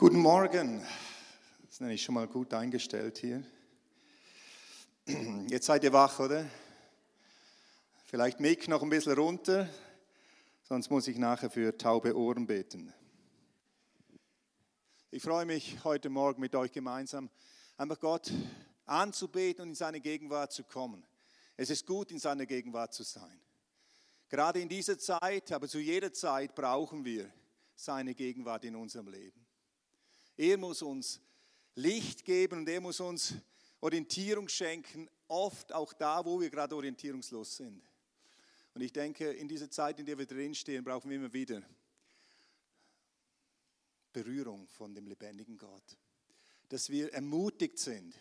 Guten Morgen. Das nenne ich schon mal gut eingestellt hier. Jetzt seid ihr wach, oder? Vielleicht Mick noch ein bisschen runter, sonst muss ich nachher für taube Ohren beten. Ich freue mich heute Morgen mit euch gemeinsam, einfach Gott anzubeten und in seine Gegenwart zu kommen. Es ist gut, in seiner Gegenwart zu sein. Gerade in dieser Zeit, aber zu jeder Zeit brauchen wir seine Gegenwart in unserem Leben. Er muss uns Licht geben und er muss uns Orientierung schenken, oft auch da, wo wir gerade orientierungslos sind. Und ich denke, in dieser Zeit, in der wir drinstehen, brauchen wir immer wieder Berührung von dem lebendigen Gott. Dass wir ermutigt sind,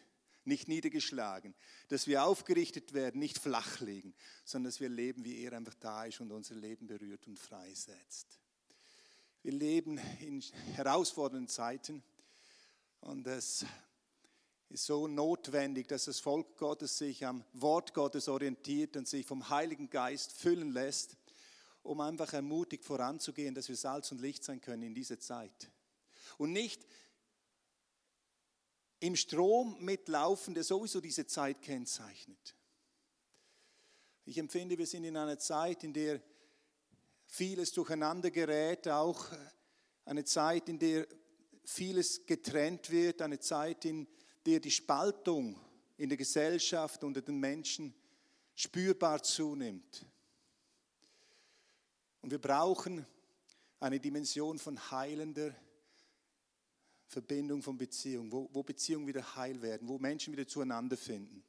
nicht niedergeschlagen, dass wir aufgerichtet werden, nicht flach liegen, sondern dass wir leben, wie er einfach da ist und unser Leben berührt und freisetzt. Wir leben in herausfordernden Zeiten und es ist so notwendig, dass das Volk Gottes sich am Wort Gottes orientiert und sich vom Heiligen Geist füllen lässt, um einfach ermutigt voranzugehen, dass wir Salz und Licht sein können in dieser Zeit. Und nicht im Strom mitlaufen, der sowieso diese Zeit kennzeichnet. Ich empfinde, wir sind in einer Zeit, in der vieles durcheinander gerät, auch eine Zeit, in der vieles getrennt wird, eine Zeit, in der die Spaltung in der Gesellschaft unter den Menschen spürbar zunimmt. Und wir brauchen eine Dimension von heilender Verbindung von Beziehung, wo, wo Beziehungen wieder heil werden, wo Menschen wieder zueinander finden.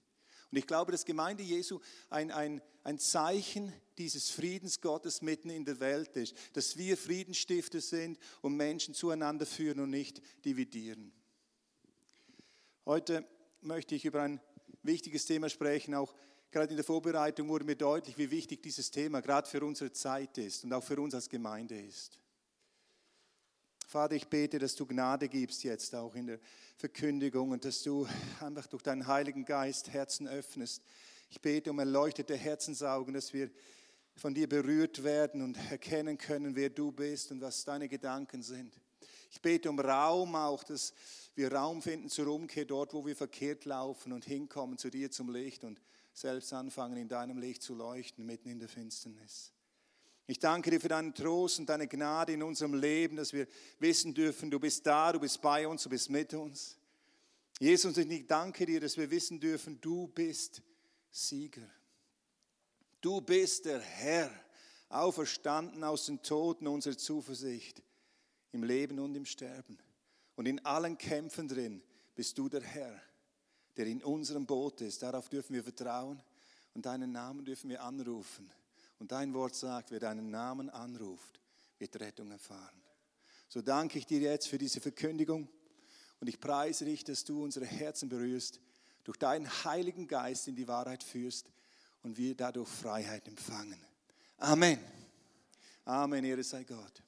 Und ich glaube, dass Gemeinde Jesu ein, ein, ein Zeichen dieses Friedens Gottes mitten in der Welt ist, dass wir Friedensstifter sind und Menschen zueinander führen und nicht dividieren. Heute möchte ich über ein wichtiges Thema sprechen. Auch gerade in der Vorbereitung wurde mir deutlich, wie wichtig dieses Thema gerade für unsere Zeit ist und auch für uns als Gemeinde ist. Vater, ich bete, dass du Gnade gibst jetzt auch in der Verkündigung und dass du einfach durch deinen Heiligen Geist Herzen öffnest. Ich bete um erleuchtete Herzensaugen, dass wir von dir berührt werden und erkennen können, wer du bist und was deine Gedanken sind. Ich bete um Raum auch, dass wir Raum finden zur Umkehr dort, wo wir verkehrt laufen und hinkommen zu dir zum Licht und selbst anfangen, in deinem Licht zu leuchten, mitten in der Finsternis. Ich danke dir für deinen Trost und deine Gnade in unserem Leben, dass wir wissen dürfen, du bist da, du bist bei uns, du bist mit uns. Jesus, ich danke dir, dass wir wissen dürfen, du bist Sieger. Du bist der Herr, auferstanden aus den Toten, unsere Zuversicht im Leben und im Sterben. Und in allen Kämpfen drin bist du der Herr, der in unserem Boot ist. Darauf dürfen wir vertrauen und deinen Namen dürfen wir anrufen. Und dein Wort sagt, wer deinen Namen anruft, wird Rettung erfahren. So danke ich dir jetzt für diese Verkündigung und ich preise dich, dass du unsere Herzen berührst, durch deinen Heiligen Geist in die Wahrheit führst und wir dadurch Freiheit empfangen. Amen. Amen, Ehre sei Gott.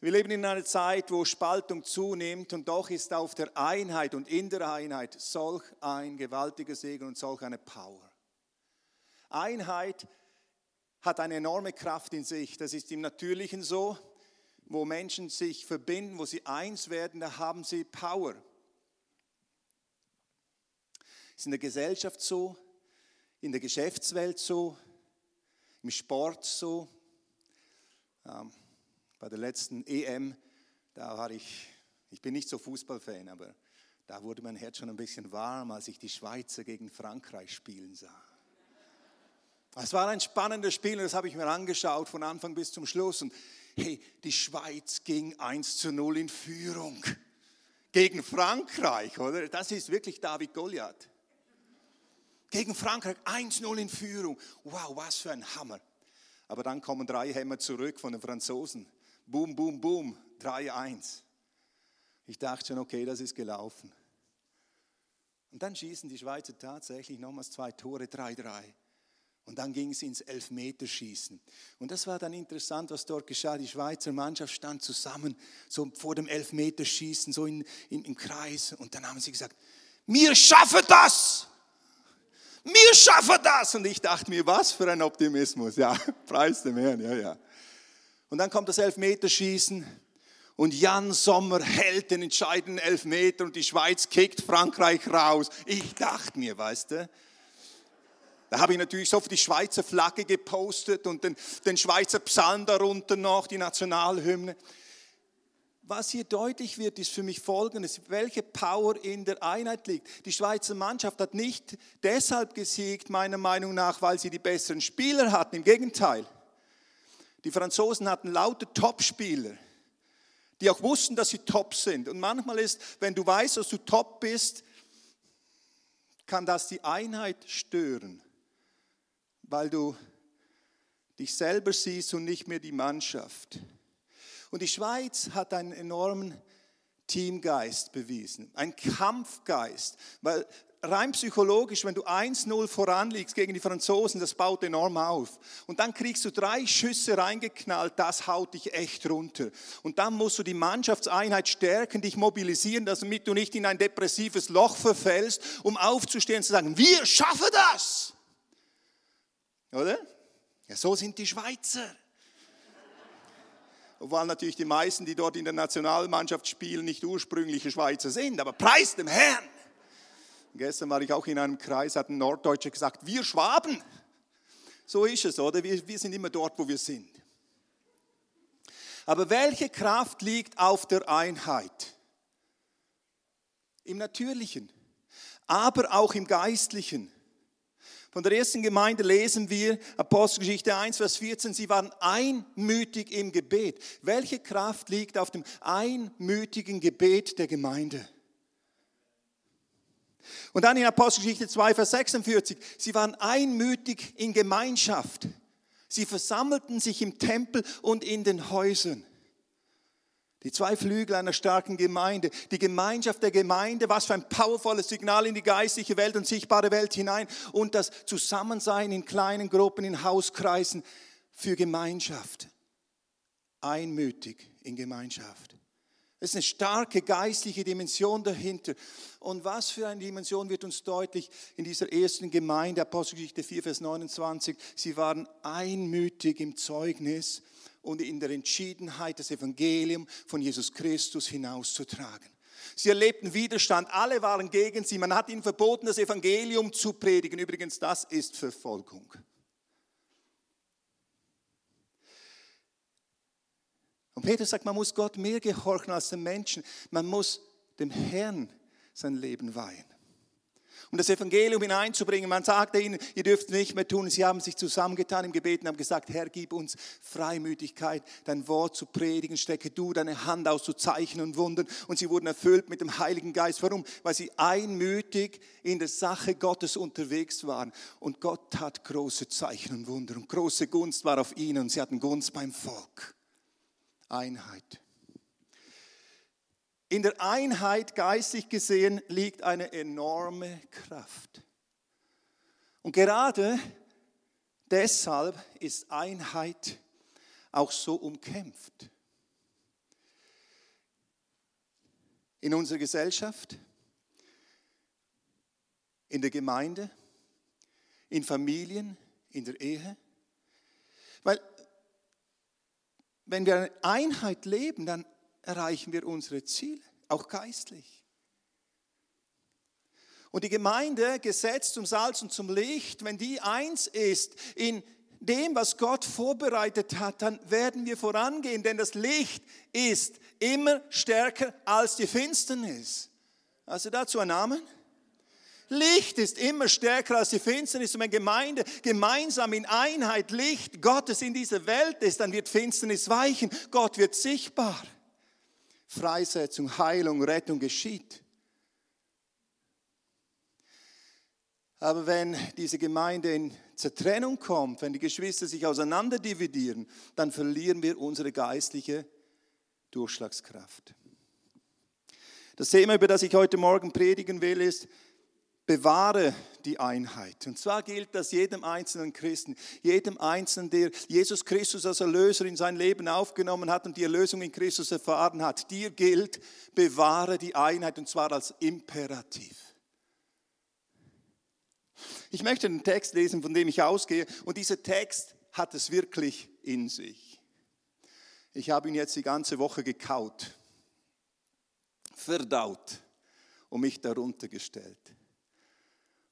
Wir leben in einer Zeit, wo Spaltung zunimmt und doch ist auf der Einheit und in der Einheit solch ein gewaltiger Segen und solch eine Power. Einheit hat eine enorme Kraft in sich. Das ist im Natürlichen so, wo Menschen sich verbinden, wo sie eins werden, da haben sie Power. Ist in der Gesellschaft so, in der Geschäftswelt so, im Sport so. Ähm, bei der letzten EM, da war ich, ich bin nicht so Fußballfan, aber da wurde mein Herz schon ein bisschen warm, als ich die Schweizer gegen Frankreich spielen sah. Es war ein spannendes Spiel und das habe ich mir angeschaut von Anfang bis zum Schluss. Und hey, die Schweiz ging 1 zu 0 in Führung gegen Frankreich, oder? Das ist wirklich David Goliath. Gegen Frankreich 1-0 in Führung. Wow, was für ein Hammer. Aber dann kommen drei Hämmer zurück von den Franzosen. Boom, boom, boom, 3-1. Ich dachte schon, okay, das ist gelaufen. Und dann schießen die Schweizer tatsächlich nochmals zwei Tore, 3-3. Und dann ging es ins Elfmeterschießen. Und das war dann interessant, was dort geschah. Die Schweizer Mannschaft stand zusammen, so vor dem Elfmeterschießen, so in, in, im Kreis. Und dann haben sie gesagt, wir schaffen das! Wir schaffen das! Und ich dachte mir, was für ein Optimismus. Ja, preis dem Herrn, ja, ja. Und dann kommt das Elfmeterschießen. Und Jan Sommer hält den entscheidenden Elfmeter und die Schweiz kickt Frankreich raus. Ich dachte mir, weißt du, da habe ich natürlich sofort die Schweizer Flagge gepostet und den, den Schweizer Psalm darunter noch, die Nationalhymne. Was hier deutlich wird, ist für mich Folgendes, welche Power in der Einheit liegt. Die Schweizer Mannschaft hat nicht deshalb gesiegt, meiner Meinung nach, weil sie die besseren Spieler hatten. Im Gegenteil. Die Franzosen hatten lauter Topspieler die auch wussten, dass sie top sind. Und manchmal ist, wenn du weißt, dass du top bist, kann das die Einheit stören, weil du dich selber siehst und nicht mehr die Mannschaft. Und die Schweiz hat einen enormen Teamgeist bewiesen, einen Kampfgeist, weil rein psychologisch, wenn du 1-0 voranliegst gegen die Franzosen, das baut enorm auf. Und dann kriegst du drei Schüsse reingeknallt, das haut dich echt runter. Und dann musst du die Mannschaftseinheit stärken, dich mobilisieren, damit du nicht in ein depressives Loch verfällst, um aufzustehen und zu sagen, wir schaffen das. Oder? Ja, so sind die Schweizer. Obwohl natürlich die meisten, die dort in der Nationalmannschaft spielen, nicht ursprüngliche Schweizer sind, aber preis dem Herrn. Gestern war ich auch in einem Kreis, hat ein Norddeutscher gesagt, wir Schwaben. So ist es, oder? Wir, wir sind immer dort, wo wir sind. Aber welche Kraft liegt auf der Einheit? Im Natürlichen, aber auch im Geistlichen. Von der ersten Gemeinde lesen wir Apostelgeschichte 1, Vers 14, sie waren einmütig im Gebet. Welche Kraft liegt auf dem einmütigen Gebet der Gemeinde? Und dann in Apostelgeschichte 2, Vers 46, sie waren einmütig in Gemeinschaft. Sie versammelten sich im Tempel und in den Häusern. Die zwei Flügel einer starken Gemeinde, die Gemeinschaft der Gemeinde, was für ein powervolles Signal in die geistliche Welt und sichtbare Welt hinein und das Zusammensein in kleinen Gruppen, in Hauskreisen für Gemeinschaft. Einmütig in Gemeinschaft. Es ist eine starke geistliche Dimension dahinter. Und was für eine Dimension wird uns deutlich in dieser ersten Gemeinde, Apostelgeschichte 4, Vers 29. Sie waren einmütig im Zeugnis und in der Entschiedenheit, das Evangelium von Jesus Christus hinauszutragen. Sie erlebten Widerstand, alle waren gegen sie. Man hat ihnen verboten, das Evangelium zu predigen. Übrigens, das ist Verfolgung. Und Peter sagt, man muss Gott mehr gehorchen als den Menschen. Man muss dem Herrn sein Leben weihen. Um das Evangelium hineinzubringen, man sagte ihnen, ihr dürft nicht mehr tun. Sie haben sich zusammengetan im Gebet und haben gesagt, Herr, gib uns Freimütigkeit, dein Wort zu predigen. Strecke du deine Hand aus zu Zeichen und Wundern. Und sie wurden erfüllt mit dem Heiligen Geist. Warum? Weil sie einmütig in der Sache Gottes unterwegs waren. Und Gott tat große Zeichen und Wunder. Und große Gunst war auf ihnen und sie hatten Gunst beim Volk. Einheit. In der Einheit geistig gesehen liegt eine enorme Kraft. Und gerade deshalb ist Einheit auch so umkämpft. In unserer Gesellschaft, in der Gemeinde, in Familien, in der Ehe. Weil wenn wir in Einheit leben, dann erreichen wir unsere Ziele, auch geistlich. Und die Gemeinde, gesetzt zum Salz und zum Licht, wenn die eins ist in dem, was Gott vorbereitet hat, dann werden wir vorangehen, denn das Licht ist immer stärker als die Finsternis. Also dazu ein Namen? Licht ist immer stärker als die Finsternis. Und wenn Gemeinde gemeinsam in Einheit Licht Gottes in dieser Welt ist, dann wird Finsternis weichen. Gott wird sichtbar. Freisetzung, Heilung, Rettung geschieht. Aber wenn diese Gemeinde in Zertrennung kommt, wenn die Geschwister sich auseinanderdividieren, dann verlieren wir unsere geistliche Durchschlagskraft. Das Thema, über das ich heute Morgen predigen will, ist bewahre die Einheit. Und zwar gilt das jedem einzelnen Christen, jedem Einzelnen, der Jesus Christus als Erlöser in sein Leben aufgenommen hat und die Erlösung in Christus erfahren hat. Dir gilt, bewahre die Einheit und zwar als Imperativ. Ich möchte den Text lesen, von dem ich ausgehe und dieser Text hat es wirklich in sich. Ich habe ihn jetzt die ganze Woche gekaut, verdaut und mich darunter gestellt.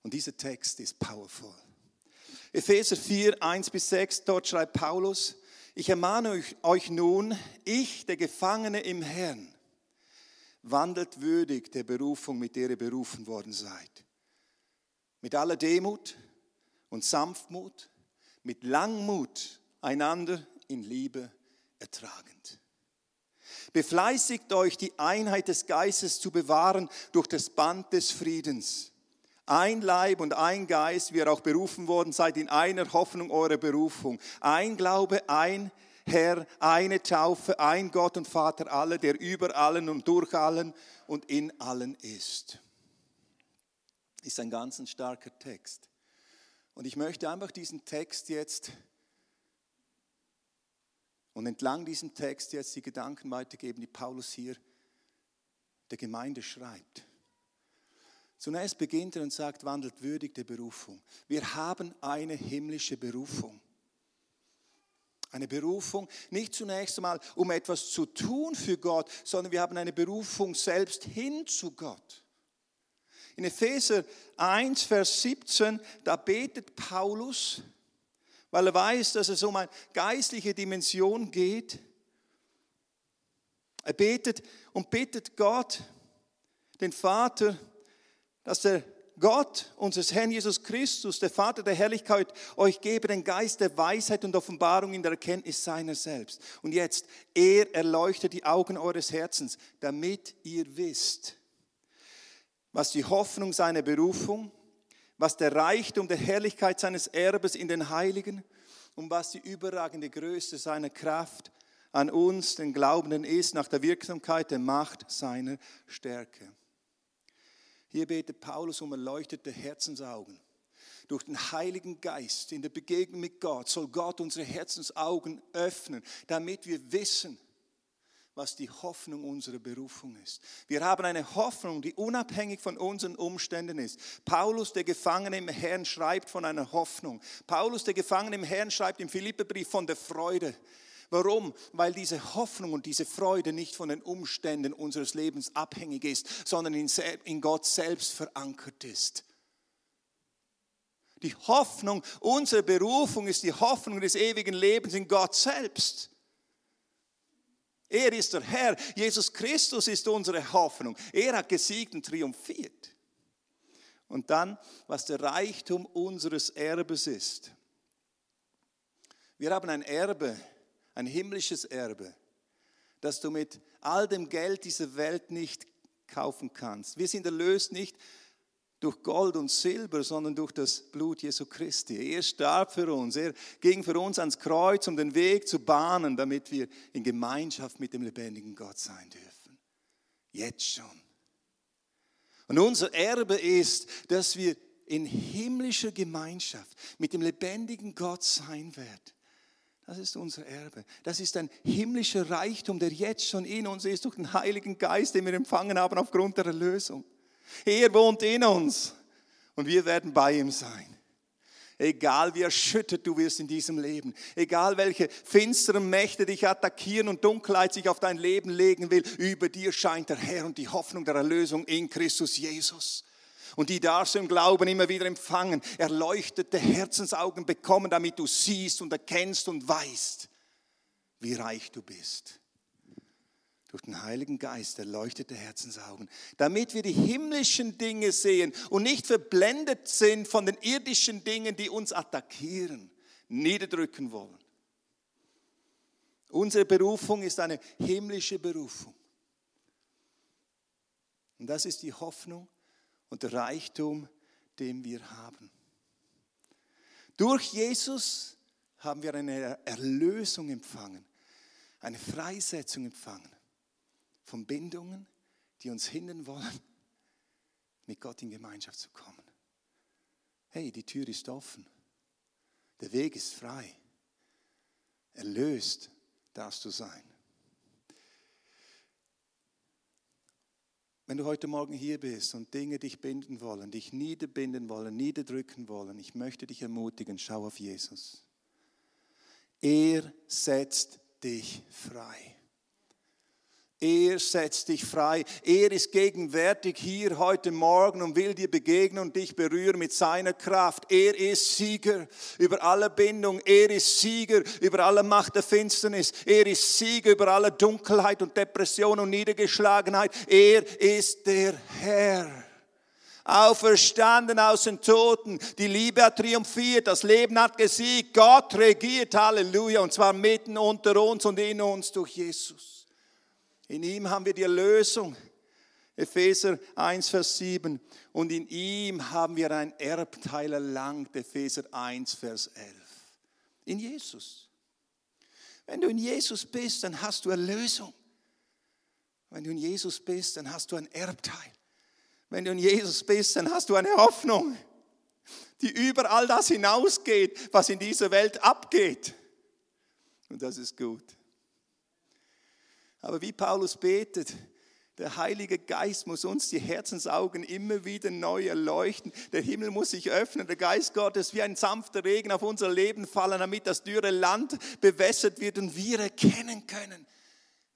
Und dieser Text ist powerful. Epheser 4, 1 bis 6, dort schreibt Paulus, ich ermahne euch, euch nun, ich, der Gefangene im Herrn, wandelt würdig der Berufung, mit der ihr berufen worden seid. Mit aller Demut und Sanftmut, mit Langmut einander in Liebe ertragend. Befleißigt euch, die Einheit des Geistes zu bewahren durch das Band des Friedens. Ein Leib und ein Geist, wie ihr auch berufen worden seid, in einer Hoffnung eurer Berufung. Ein Glaube, ein Herr, eine Taufe, ein Gott und Vater aller, der über allen und durch allen und in allen ist. Ist ein ganz starker Text. Und ich möchte einfach diesen Text jetzt und entlang diesem Text jetzt die Gedanken weitergeben, die Paulus hier der Gemeinde schreibt. Zunächst beginnt er und sagt, wandelt würdig der Berufung. Wir haben eine himmlische Berufung. Eine Berufung nicht zunächst einmal, um etwas zu tun für Gott, sondern wir haben eine Berufung selbst hin zu Gott. In Epheser 1, Vers 17, da betet Paulus, weil er weiß, dass es um eine geistliche Dimension geht. Er betet und bittet Gott, den Vater, dass der Gott, unseres Herrn Jesus Christus, der Vater der Herrlichkeit, euch gebe den Geist der Weisheit und Offenbarung in der Erkenntnis seiner selbst. Und jetzt, er erleuchtet die Augen eures Herzens, damit ihr wisst, was die Hoffnung seiner Berufung, was der Reichtum der Herrlichkeit seines Erbes in den Heiligen und was die überragende Größe seiner Kraft an uns, den Glaubenden, ist, nach der Wirksamkeit der Macht seiner Stärke. Hier betet Paulus um erleuchtete Herzensaugen. Durch den Heiligen Geist in der Begegnung mit Gott soll Gott unsere Herzensaugen öffnen, damit wir wissen, was die Hoffnung unserer Berufung ist. Wir haben eine Hoffnung, die unabhängig von unseren Umständen ist. Paulus, der Gefangene im Herrn, schreibt von einer Hoffnung. Paulus, der Gefangene im Herrn, schreibt im Philippebrief von der Freude. Warum? Weil diese Hoffnung und diese Freude nicht von den Umständen unseres Lebens abhängig ist, sondern in Gott selbst verankert ist. Die Hoffnung unserer Berufung ist die Hoffnung des ewigen Lebens in Gott selbst. Er ist der Herr. Jesus Christus ist unsere Hoffnung. Er hat gesiegt und triumphiert. Und dann, was der Reichtum unseres Erbes ist. Wir haben ein Erbe, ein himmlisches Erbe, das du mit all dem Geld dieser Welt nicht kaufen kannst. Wir sind erlöst nicht durch Gold und Silber, sondern durch das Blut Jesu Christi. Er starb für uns, er ging für uns ans Kreuz, um den Weg zu bahnen, damit wir in Gemeinschaft mit dem lebendigen Gott sein dürfen. Jetzt schon. Und unser Erbe ist, dass wir in himmlischer Gemeinschaft mit dem lebendigen Gott sein werden. Das ist unser Erbe. Das ist ein himmlischer Reichtum, der jetzt schon in uns ist durch den Heiligen Geist, den wir empfangen haben aufgrund der Erlösung. Er wohnt in uns und wir werden bei ihm sein. Egal wie erschüttert du wirst in diesem Leben, egal welche finsteren Mächte dich attackieren und Dunkelheit sich auf dein Leben legen will, über dir scheint der Herr und die Hoffnung der Erlösung in Christus Jesus. Und die darfst du im Glauben immer wieder empfangen, erleuchtete Herzensaugen bekommen, damit du siehst und erkennst und weißt, wie reich du bist durch den Heiligen Geist erleuchtete Herzensaugen, damit wir die himmlischen Dinge sehen und nicht verblendet sind von den irdischen Dingen, die uns attackieren, niederdrücken wollen. Unsere Berufung ist eine himmlische Berufung. Und das ist die Hoffnung und der Reichtum, den wir haben. Durch Jesus haben wir eine Erlösung empfangen, eine Freisetzung empfangen von Bindungen, die uns hindern wollen, mit Gott in Gemeinschaft zu kommen. Hey, die Tür ist offen. Der Weg ist frei. Erlöst darfst du sein. Wenn du heute Morgen hier bist und Dinge dich binden wollen, dich niederbinden wollen, niederdrücken wollen, ich möchte dich ermutigen, schau auf Jesus. Er setzt dich frei. Er setzt dich frei. Er ist gegenwärtig hier heute Morgen und will dir begegnen und dich berühren mit seiner Kraft. Er ist Sieger über alle Bindung. Er ist Sieger über alle Macht der Finsternis. Er ist Sieger über alle Dunkelheit und Depression und Niedergeschlagenheit. Er ist der Herr. Auferstanden aus den Toten. Die Liebe hat triumphiert. Das Leben hat gesiegt. Gott regiert. Halleluja. Und zwar mitten unter uns und in uns durch Jesus. In ihm haben wir die Erlösung. Epheser 1, Vers 7. Und in ihm haben wir ein Erbteil erlangt. Epheser 1, Vers 11. In Jesus. Wenn du in Jesus bist, dann hast du Erlösung. Wenn du in Jesus bist, dann hast du ein Erbteil. Wenn du in Jesus bist, dann hast du eine Hoffnung, die über all das hinausgeht, was in dieser Welt abgeht. Und das ist gut. Aber wie Paulus betet, der Heilige Geist muss uns die Herzensaugen immer wieder neu erleuchten. Der Himmel muss sich öffnen, der Geist Gottes wie ein sanfter Regen auf unser Leben fallen, damit das dürre Land bewässert wird und wir erkennen können,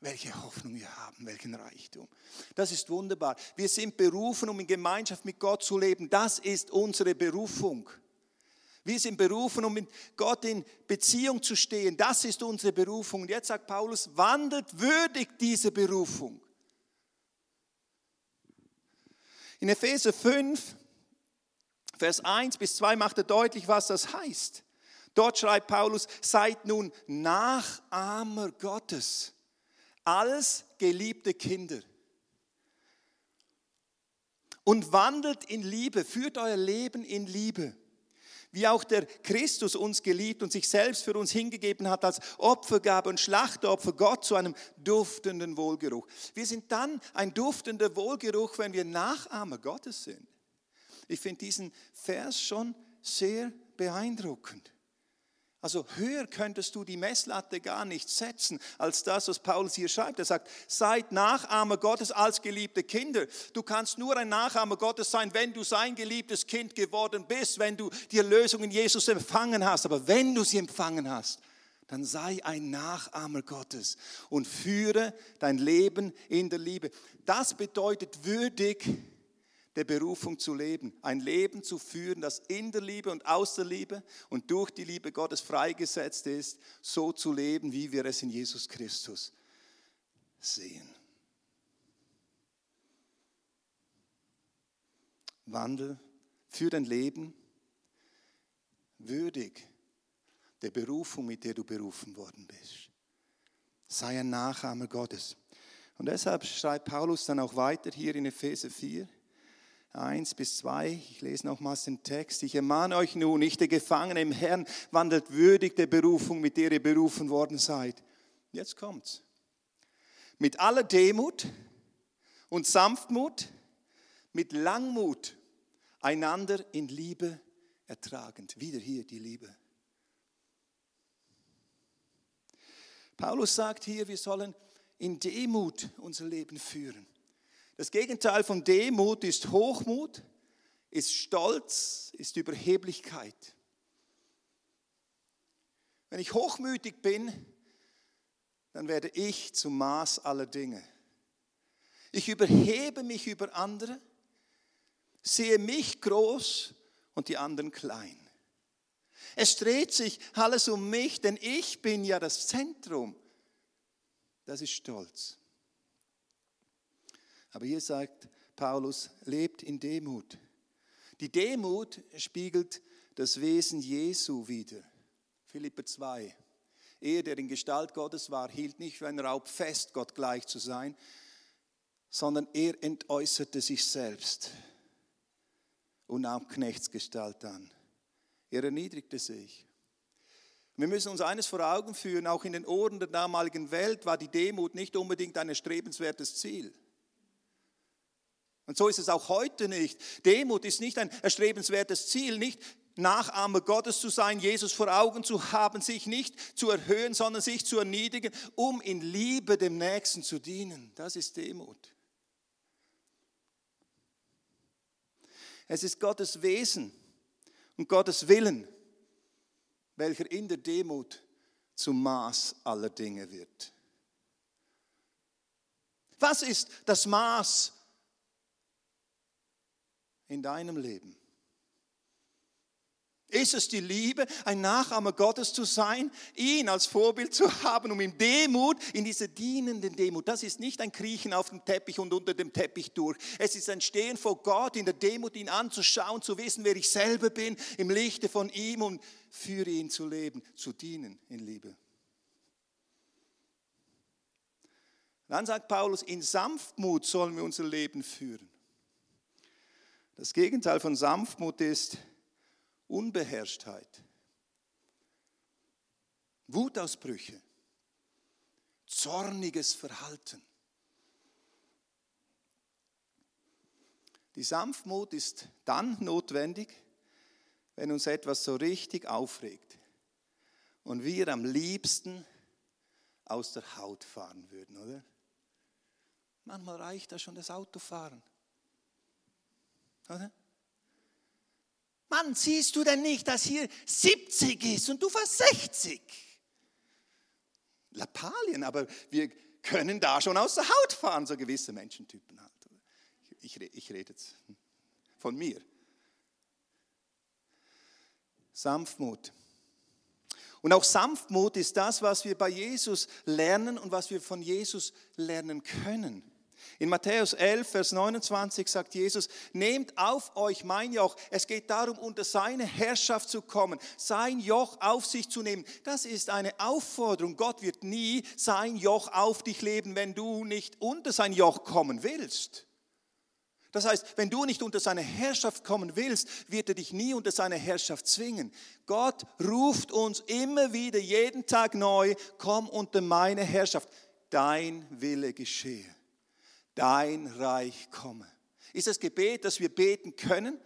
welche Hoffnung wir haben, welchen Reichtum. Das ist wunderbar. Wir sind berufen, um in Gemeinschaft mit Gott zu leben. Das ist unsere Berufung. Wir sind berufen, um mit Gott in Beziehung zu stehen. Das ist unsere Berufung. Und jetzt sagt Paulus, wandelt würdig diese Berufung. In Epheser 5, Vers 1 bis 2 macht er deutlich, was das heißt. Dort schreibt Paulus, seid nun Nachahmer Gottes als geliebte Kinder und wandelt in Liebe, führt euer Leben in Liebe wie auch der Christus uns geliebt und sich selbst für uns hingegeben hat als Opfergabe und Schlachtopfer Gott zu einem duftenden Wohlgeruch. Wir sind dann ein duftender Wohlgeruch, wenn wir Nachahmer Gottes sind. Ich finde diesen Vers schon sehr beeindruckend. Also höher könntest du die Messlatte gar nicht setzen als das, was Paulus hier schreibt. Er sagt, seid Nachahmer Gottes als geliebte Kinder. Du kannst nur ein Nachahmer Gottes sein, wenn du sein geliebtes Kind geworden bist, wenn du die Erlösung in Jesus empfangen hast. Aber wenn du sie empfangen hast, dann sei ein Nachahmer Gottes und führe dein Leben in der Liebe. Das bedeutet würdig der Berufung zu leben. Ein Leben zu führen, das in der Liebe und aus der Liebe und durch die Liebe Gottes freigesetzt ist, so zu leben, wie wir es in Jesus Christus sehen. Wandel für dein Leben würdig der Berufung, mit der du berufen worden bist. Sei ein Nachahmer Gottes. Und deshalb schreibt Paulus dann auch weiter hier in Epheser 4, 1 bis 2. Ich lese nochmals den Text. Ich ermahne euch nun, nicht der Gefangene im Herrn, wandelt würdig der Berufung, mit der ihr berufen worden seid. Jetzt kommt's. Mit aller Demut und Sanftmut, mit Langmut, einander in Liebe ertragend. Wieder hier die Liebe. Paulus sagt hier, wir sollen in Demut unser Leben führen. Das Gegenteil von Demut ist Hochmut, ist Stolz, ist Überheblichkeit. Wenn ich hochmütig bin, dann werde ich zum Maß aller Dinge. Ich überhebe mich über andere, sehe mich groß und die anderen klein. Es dreht sich alles um mich, denn ich bin ja das Zentrum. Das ist Stolz. Aber hier sagt Paulus, lebt in Demut. Die Demut spiegelt das Wesen Jesu wider. Philippe 2. Er, der in Gestalt Gottes war, hielt nicht für ein Raub fest, Gott gleich zu sein, sondern er entäußerte sich selbst und nahm Knechtsgestalt an. Er erniedrigte sich. Wir müssen uns eines vor Augen führen, auch in den Ohren der damaligen Welt war die Demut nicht unbedingt ein erstrebenswertes Ziel. Und so ist es auch heute nicht. Demut ist nicht ein erstrebenswertes Ziel, nicht Nachahmer Gottes zu sein, Jesus vor Augen zu haben, sich nicht zu erhöhen, sondern sich zu erniedrigen, um in Liebe dem Nächsten zu dienen. Das ist Demut. Es ist Gottes Wesen und Gottes Willen, welcher in der Demut zum Maß aller Dinge wird. Was ist das Maß in deinem Leben? Ist es die Liebe, ein Nachahmer Gottes zu sein, ihn als Vorbild zu haben, um in Demut, in dieser dienenden Demut, das ist nicht ein Kriechen auf dem Teppich und unter dem Teppich durch. Es ist ein Stehen vor Gott, in der Demut ihn anzuschauen, zu wissen, wer ich selber bin, im Lichte von ihm und für ihn zu leben, zu dienen in Liebe. Dann sagt Paulus, in Sanftmut sollen wir unser Leben führen. Das Gegenteil von Sanftmut ist, Unbeherrschtheit, Wutausbrüche, zorniges Verhalten. Die Sanftmut ist dann notwendig, wenn uns etwas so richtig aufregt und wir am liebsten aus der Haut fahren würden, oder? Manchmal reicht da schon das Autofahren. Oder? Mann, siehst du denn nicht, dass hier 70 ist und du fast 60? Lappalien, aber wir können da schon aus der Haut fahren, so gewisse Menschentypen halt. Ich, ich rede jetzt von mir. Sanftmut. Und auch Sanftmut ist das, was wir bei Jesus lernen und was wir von Jesus lernen können. In Matthäus 11, Vers 29 sagt Jesus, nehmt auf euch mein Joch. Es geht darum, unter seine Herrschaft zu kommen, sein Joch auf sich zu nehmen. Das ist eine Aufforderung. Gott wird nie sein Joch auf dich leben, wenn du nicht unter sein Joch kommen willst. Das heißt, wenn du nicht unter seine Herrschaft kommen willst, wird er dich nie unter seine Herrschaft zwingen. Gott ruft uns immer wieder, jeden Tag neu, komm unter meine Herrschaft. Dein Wille geschehe dein Reich komme. Ist das Gebet, das wir beten können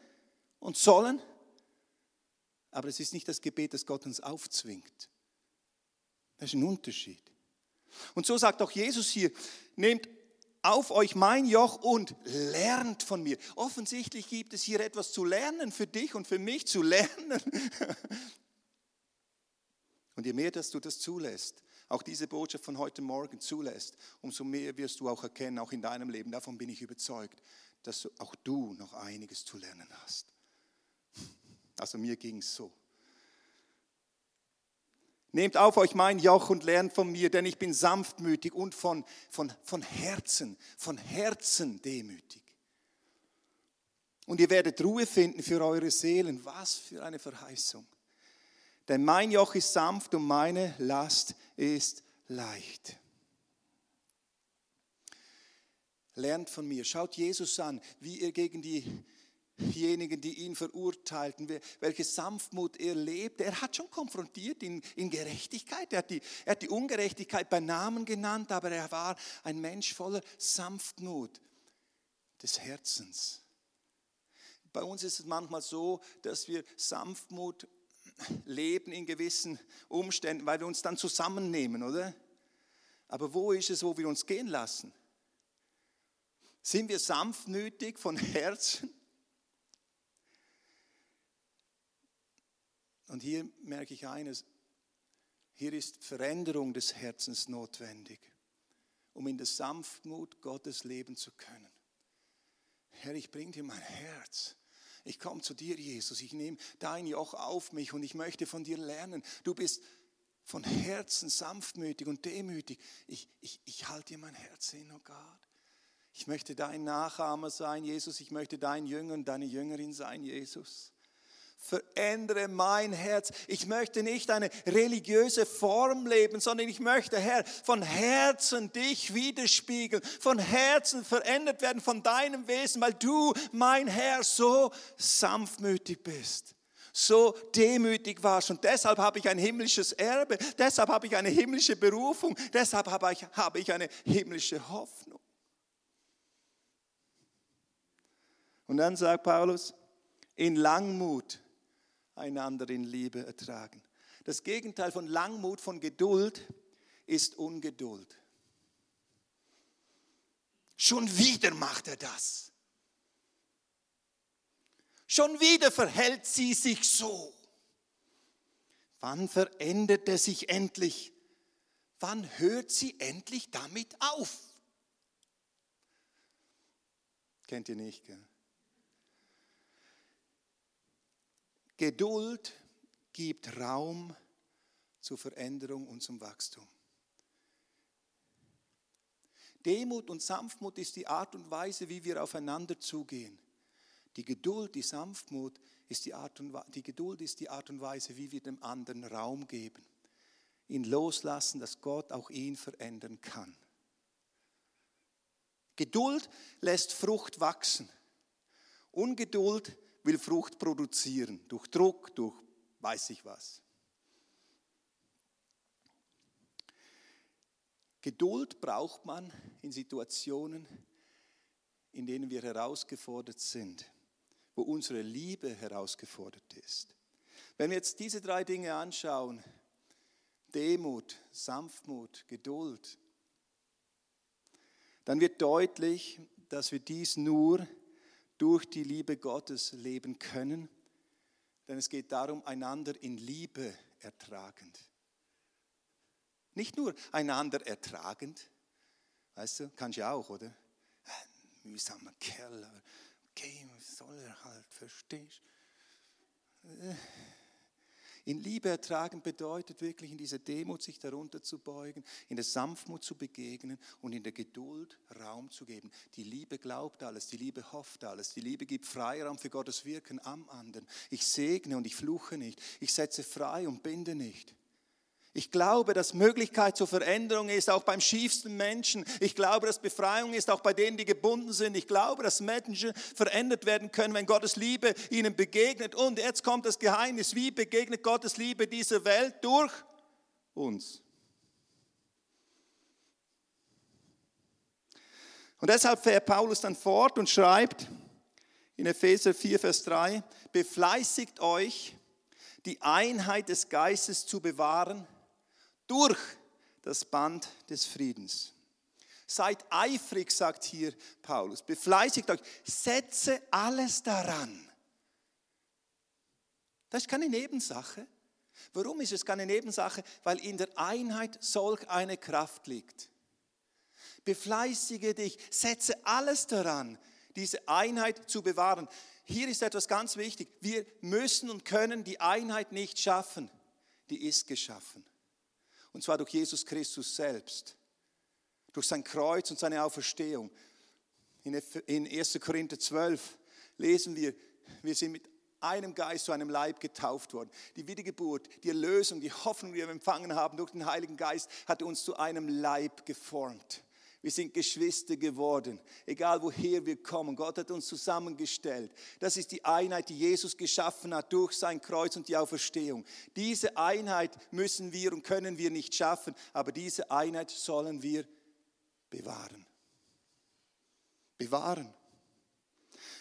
und sollen, aber es ist nicht das Gebet, das Gott uns aufzwingt. Das ist ein Unterschied. Und so sagt auch Jesus hier, nehmt auf euch mein Joch und lernt von mir. Offensichtlich gibt es hier etwas zu lernen für dich und für mich zu lernen. Und je mehr, dass du das zulässt, auch diese Botschaft von heute Morgen zulässt, umso mehr wirst du auch erkennen, auch in deinem Leben, davon bin ich überzeugt, dass auch du noch einiges zu lernen hast. Also mir ging es so. Nehmt auf euch mein Joch und lernt von mir, denn ich bin sanftmütig und von, von, von Herzen, von Herzen demütig. Und ihr werdet Ruhe finden für eure Seelen. Was für eine Verheißung. Denn mein Joch ist sanft und meine Last ist leicht. Lernt von mir, schaut Jesus an, wie er gegen diejenigen, die ihn verurteilten, welche Sanftmut er lebte. Er hat schon konfrontiert in, in Gerechtigkeit. Er hat, die, er hat die Ungerechtigkeit bei Namen genannt, aber er war ein Mensch voller Sanftmut des Herzens. Bei uns ist es manchmal so, dass wir Sanftmut leben in gewissen Umständen, weil wir uns dann zusammennehmen, oder? Aber wo ist es, wo wir uns gehen lassen? Sind wir sanftmütig von Herzen? Und hier merke ich eines, hier ist Veränderung des Herzens notwendig, um in der Sanftmut Gottes leben zu können. Herr, ich bringe dir mein Herz ich komme zu dir, Jesus, ich nehme dein Joch auf mich und ich möchte von dir lernen. Du bist von Herzen sanftmütig und demütig. Ich, ich, ich halte dir mein Herz hin, oh Gott. Ich möchte dein Nachahmer sein, Jesus. Ich möchte dein Jünger und deine Jüngerin sein, Jesus verändere mein Herz. Ich möchte nicht eine religiöse Form leben, sondern ich möchte, Herr, von Herzen dich widerspiegeln, von Herzen verändert werden von deinem Wesen, weil du, mein Herr, so sanftmütig bist so demütig warst. Und deshalb habe ich ein himmlisches Erbe, deshalb habe ich eine himmlische Berufung, deshalb habe ich, habe ich eine himmlische Hoffnung. Und dann sagt Paulus, in Langmut einander in Liebe ertragen. Das Gegenteil von Langmut, von Geduld ist Ungeduld. Schon wieder macht er das. Schon wieder verhält sie sich so. Wann verändert er sich endlich? Wann hört sie endlich damit auf? Kennt ihr nicht, gell? Geduld gibt Raum zur Veränderung und zum Wachstum. Demut und Sanftmut ist die Art und Weise, wie wir aufeinander zugehen. Die Geduld, die Sanftmut ist die Art und die Geduld ist die Art und Weise, wie wir dem anderen Raum geben. Ihn loslassen, dass Gott auch ihn verändern kann. Geduld lässt Frucht wachsen. Ungeduld will Frucht produzieren, durch Druck, durch weiß ich was. Geduld braucht man in Situationen, in denen wir herausgefordert sind, wo unsere Liebe herausgefordert ist. Wenn wir jetzt diese drei Dinge anschauen, Demut, Sanftmut, Geduld, dann wird deutlich, dass wir dies nur durch die Liebe Gottes leben können. Denn es geht darum, einander in Liebe ertragend. Nicht nur einander ertragend, weißt du, kannst ja auch, oder? Äh, mühsamer Kerl, okay, soll er halt, verstehst du? In Liebe ertragen bedeutet wirklich in dieser Demut sich darunter zu beugen, in der Sanftmut zu begegnen und in der Geduld Raum zu geben. Die Liebe glaubt alles, die Liebe hofft alles, die Liebe gibt Freiraum für Gottes Wirken am anderen. Ich segne und ich fluche nicht, ich setze frei und binde nicht. Ich glaube, dass Möglichkeit zur Veränderung ist, auch beim schiefsten Menschen. Ich glaube, dass Befreiung ist, auch bei denen, die gebunden sind. Ich glaube, dass Menschen verändert werden können, wenn Gottes Liebe ihnen begegnet. Und jetzt kommt das Geheimnis. Wie begegnet Gottes Liebe dieser Welt? Durch uns. Und deshalb fährt Paulus dann fort und schreibt in Epheser 4, Vers 3, befleißigt euch, die Einheit des Geistes zu bewahren durch das Band des Friedens. Seid eifrig, sagt hier Paulus, befleißigt euch, setze alles daran. Das ist keine Nebensache. Warum ist es keine Nebensache? Weil in der Einheit solch eine Kraft liegt. Befleißige dich, setze alles daran, diese Einheit zu bewahren. Hier ist etwas ganz wichtig. Wir müssen und können die Einheit nicht schaffen. Die ist geschaffen. Und zwar durch Jesus Christus selbst. Durch sein Kreuz und seine Auferstehung. In 1. Korinther 12 lesen wir, wir sind mit einem Geist zu einem Leib getauft worden. Die Wiedergeburt, die Erlösung, die Hoffnung, die wir empfangen haben durch den Heiligen Geist, hat uns zu einem Leib geformt. Wir sind Geschwister geworden, egal woher wir kommen. Gott hat uns zusammengestellt. Das ist die Einheit, die Jesus geschaffen hat durch sein Kreuz und die Auferstehung. Diese Einheit müssen wir und können wir nicht schaffen, aber diese Einheit sollen wir bewahren. Bewahren.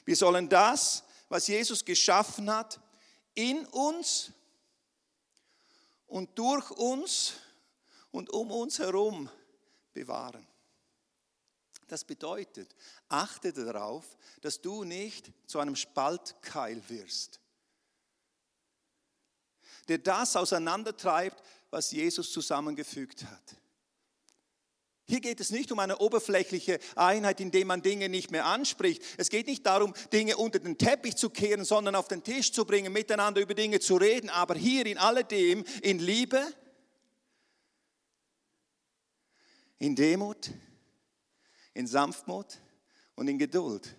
Wir sollen das, was Jesus geschaffen hat, in uns und durch uns und um uns herum bewahren. Das bedeutet, achte darauf, dass du nicht zu einem Spaltkeil wirst, der das auseinandertreibt, was Jesus zusammengefügt hat. Hier geht es nicht um eine oberflächliche Einheit, in der man Dinge nicht mehr anspricht. Es geht nicht darum, Dinge unter den Teppich zu kehren, sondern auf den Tisch zu bringen, miteinander über Dinge zu reden. Aber hier in alledem in Liebe, in Demut, in Sanftmut und in Geduld.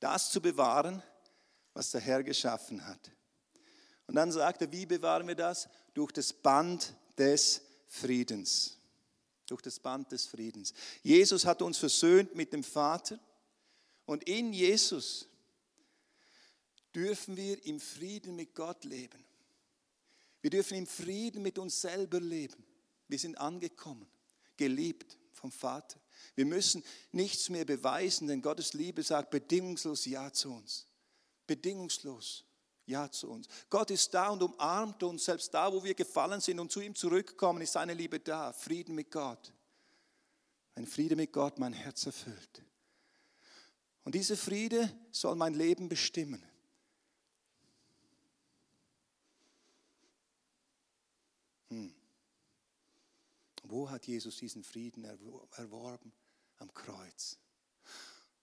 Das zu bewahren, was der Herr geschaffen hat. Und dann sagt er, wie bewahren wir das? Durch das Band des Friedens. Durch das Band des Friedens. Jesus hat uns versöhnt mit dem Vater und in Jesus dürfen wir im Frieden mit Gott leben. Wir dürfen im Frieden mit uns selber leben. Wir sind angekommen, geliebt vom Vater. Wir müssen nichts mehr beweisen, denn Gottes Liebe sagt bedingungslos Ja zu uns. Bedingungslos Ja zu uns. Gott ist da und umarmt uns, selbst da, wo wir gefallen sind und zu ihm zurückkommen, ist seine Liebe da. Frieden mit Gott. Ein Friede mit Gott mein Herz erfüllt. Und dieser Friede soll mein Leben bestimmen. So hat Jesus diesen Frieden erworben am Kreuz.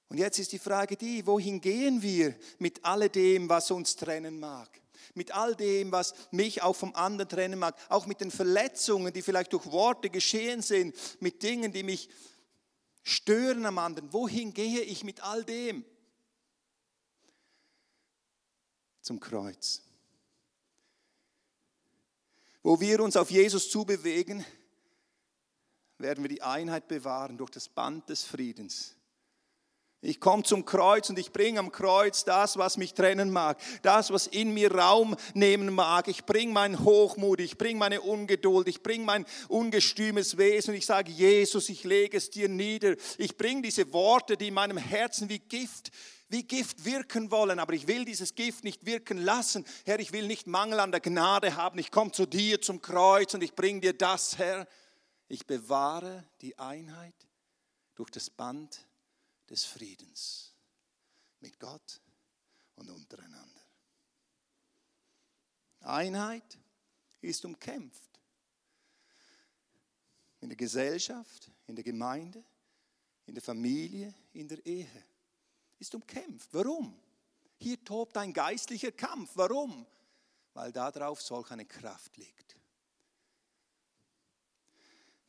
Und jetzt ist die Frage die, wohin gehen wir mit alledem, was uns trennen mag? Mit all dem, was mich auch vom anderen trennen mag, auch mit den Verletzungen, die vielleicht durch Worte geschehen sind, mit Dingen, die mich stören am anderen. Wohin gehe ich mit all dem? Zum Kreuz. Wo wir uns auf Jesus zubewegen, werden wir die Einheit bewahren durch das Band des Friedens. Ich komme zum Kreuz und ich bringe am Kreuz das, was mich trennen mag, das, was in mir Raum nehmen mag. Ich bringe meinen Hochmut, ich bringe meine Ungeduld, ich bringe mein ungestümes Wesen und ich sage, Jesus, ich lege es dir nieder. Ich bringe diese Worte, die in meinem Herzen wie Gift wie Gift wirken wollen, aber ich will dieses Gift nicht wirken lassen. Herr, ich will nicht Mangel an der Gnade haben. Ich komme zu dir zum Kreuz und ich bringe dir das, Herr. Ich bewahre die Einheit durch das Band des Friedens mit Gott und untereinander. Einheit ist umkämpft. In der Gesellschaft, in der Gemeinde, in der Familie, in der Ehe. Ist umkämpft. Warum? Hier tobt ein geistlicher Kampf. Warum? Weil darauf solch eine Kraft liegt.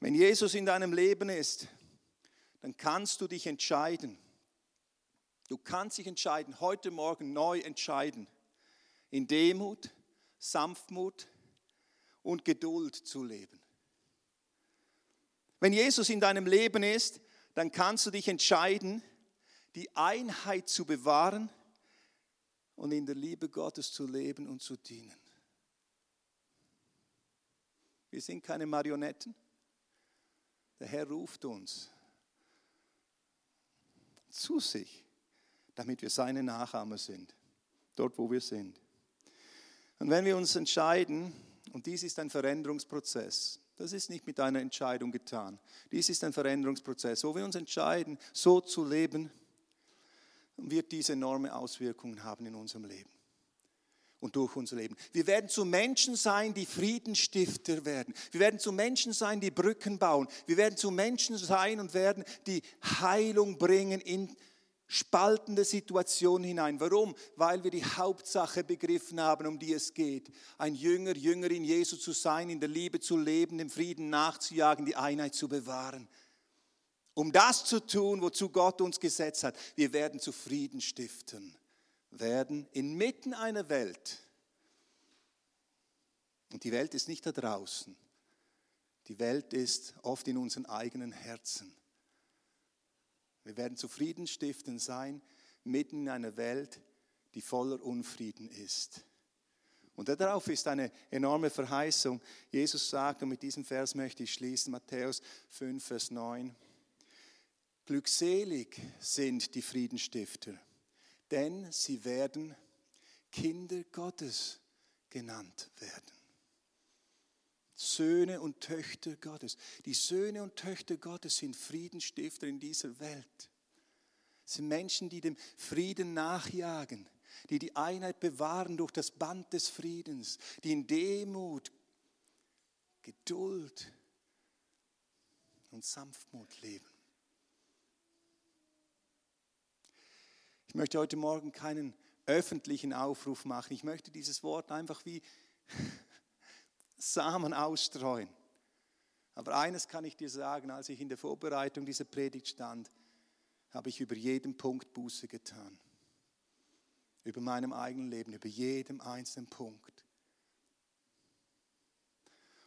Wenn Jesus in deinem Leben ist, dann kannst du dich entscheiden. Du kannst dich entscheiden, heute Morgen neu entscheiden, in Demut, Sanftmut und Geduld zu leben. Wenn Jesus in deinem Leben ist, dann kannst du dich entscheiden, die Einheit zu bewahren und in der Liebe Gottes zu leben und zu dienen. Wir sind keine Marionetten. Der Herr ruft uns zu sich, damit wir seine Nachahmer sind, dort wo wir sind. Und wenn wir uns entscheiden, und dies ist ein Veränderungsprozess, das ist nicht mit einer Entscheidung getan, dies ist ein Veränderungsprozess, wo wir uns entscheiden, so zu leben, wird diese enorme Auswirkungen haben in unserem Leben und durch unser Leben. Wir werden zu Menschen sein, die Friedenstifter werden. Wir werden zu Menschen sein, die Brücken bauen. Wir werden zu Menschen sein und werden die Heilung bringen in spaltende Situationen hinein. Warum? Weil wir die Hauptsache begriffen haben, um die es geht. Ein Jünger, Jüngerin Jesu zu sein, in der Liebe zu leben, dem Frieden nachzujagen, die Einheit zu bewahren. Um das zu tun, wozu Gott uns gesetzt hat. Wir werden zu Frieden stiften werden inmitten einer Welt. Und die Welt ist nicht da draußen. Die Welt ist oft in unseren eigenen Herzen. Wir werden zufrieden stiften sein, mitten in einer Welt, die voller Unfrieden ist. Und darauf ist eine enorme Verheißung. Jesus sagt, und mit diesem Vers möchte ich schließen, Matthäus 5, Vers 9, Glückselig sind die Friedenstifter, denn sie werden Kinder Gottes genannt werden. Söhne und Töchter Gottes. Die Söhne und Töchter Gottes sind Friedensstifter in dieser Welt. Es sind Menschen, die dem Frieden nachjagen, die die Einheit bewahren durch das Band des Friedens, die in Demut, Geduld und Sanftmut leben. Möchte heute Morgen keinen öffentlichen Aufruf machen. Ich möchte dieses Wort einfach wie Samen ausstreuen. Aber eines kann ich dir sagen, als ich in der Vorbereitung dieser Predigt stand, habe ich über jeden Punkt Buße getan. Über meinem eigenen Leben, über jedem einzelnen Punkt.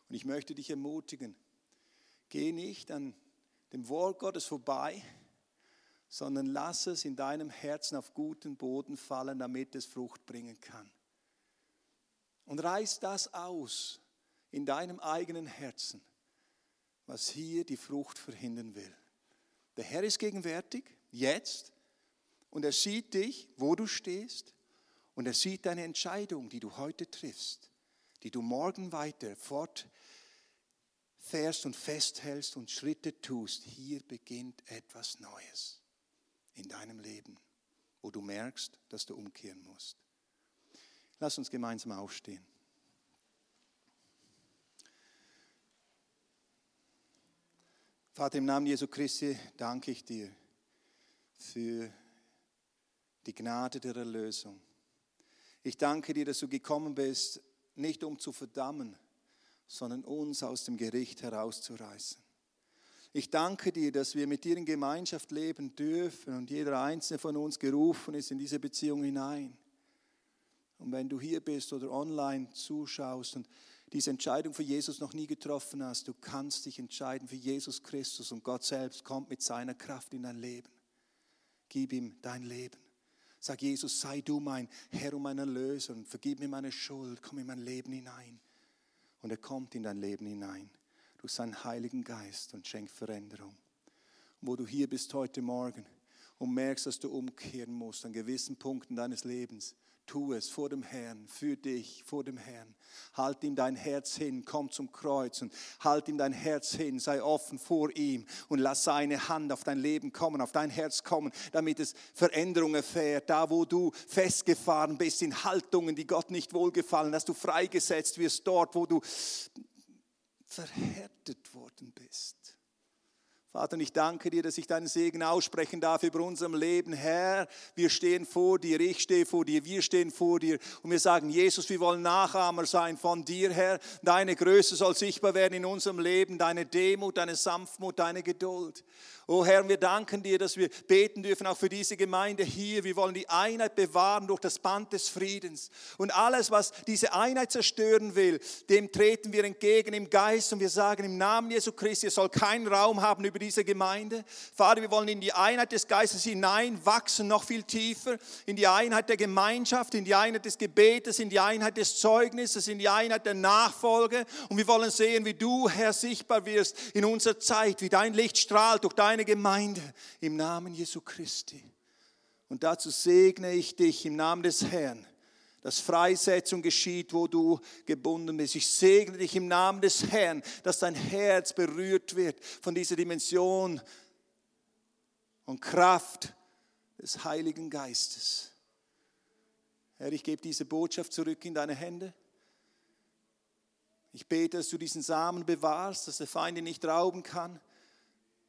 Und ich möchte dich ermutigen, geh nicht an dem Wort Gottes vorbei, sondern lass es in deinem Herzen auf guten Boden fallen, damit es Frucht bringen kann. Und reiß das aus in deinem eigenen Herzen, was hier die Frucht verhindern will. Der Herr ist gegenwärtig, jetzt, und er sieht dich, wo du stehst, und er sieht deine Entscheidung, die du heute triffst, die du morgen weiter fortfährst und festhältst und Schritte tust. Hier beginnt etwas Neues in deinem Leben, wo du merkst, dass du umkehren musst. Lass uns gemeinsam aufstehen. Vater, im Namen Jesu Christi danke ich dir für die Gnade der Erlösung. Ich danke dir, dass du gekommen bist, nicht um zu verdammen, sondern uns aus dem Gericht herauszureißen. Ich danke dir, dass wir mit dir in Gemeinschaft leben dürfen und jeder einzelne von uns gerufen ist in diese Beziehung hinein. Und wenn du hier bist oder online zuschaust und diese Entscheidung für Jesus noch nie getroffen hast, du kannst dich entscheiden für Jesus Christus und Gott selbst kommt mit seiner Kraft in dein Leben. Gib ihm dein Leben. Sag Jesus, sei du mein Herr und mein Erlöser und vergib mir meine Schuld, komm in mein Leben hinein. Und er kommt in dein Leben hinein durch seinen Heiligen Geist und schenkt Veränderung. Und wo du hier bist heute Morgen und merkst, dass du umkehren musst an gewissen Punkten deines Lebens, Tu es vor dem Herrn, für dich, vor dem Herrn. Halt ihm dein Herz hin, komm zum Kreuz und halt ihm dein Herz hin, sei offen vor ihm und lass seine Hand auf dein Leben kommen, auf dein Herz kommen, damit es Veränderung erfährt. Da, wo du festgefahren bist in Haltungen, die Gott nicht wohlgefallen, dass du freigesetzt wirst dort, wo du verhärtet worden bist. Vater, ich danke dir, dass ich deinen Segen aussprechen darf über unserem Leben. Herr, wir stehen vor dir, ich stehe vor dir, wir stehen vor dir und wir sagen, Jesus, wir wollen Nachahmer sein von dir, Herr. Deine Größe soll sichtbar werden in unserem Leben, deine Demut, deine Sanftmut, deine Geduld. Oh Herr, wir danken dir, dass wir beten dürfen, auch für diese Gemeinde hier. Wir wollen die Einheit bewahren durch das Band des Friedens. Und alles, was diese Einheit zerstören will, dem treten wir entgegen im Geist und wir sagen im Namen Jesu Christi, es soll keinen Raum haben über diese Gemeinde. Vater, wir wollen in die Einheit des Geistes hinein wachsen, noch viel tiefer, in die Einheit der Gemeinschaft, in die Einheit des Gebetes, in die Einheit des Zeugnisses, in die Einheit der Nachfolge. Und wir wollen sehen, wie du, Herr, sichtbar wirst in unserer Zeit, wie dein Licht strahlt durch deine Gemeinde im Namen Jesu Christi. Und dazu segne ich dich im Namen des Herrn, dass Freisetzung geschieht, wo du gebunden bist. Ich segne dich im Namen des Herrn, dass dein Herz berührt wird von dieser Dimension und Kraft des Heiligen Geistes. Herr, ich gebe diese Botschaft zurück in deine Hände. Ich bete, dass du diesen Samen bewahrst, dass der Feind ihn nicht rauben kann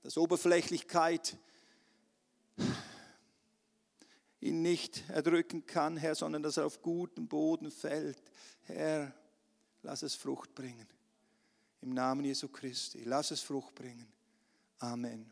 dass Oberflächlichkeit ihn nicht erdrücken kann, Herr, sondern dass er auf gutem Boden fällt. Herr, lass es Frucht bringen. Im Namen Jesu Christi, lass es Frucht bringen. Amen.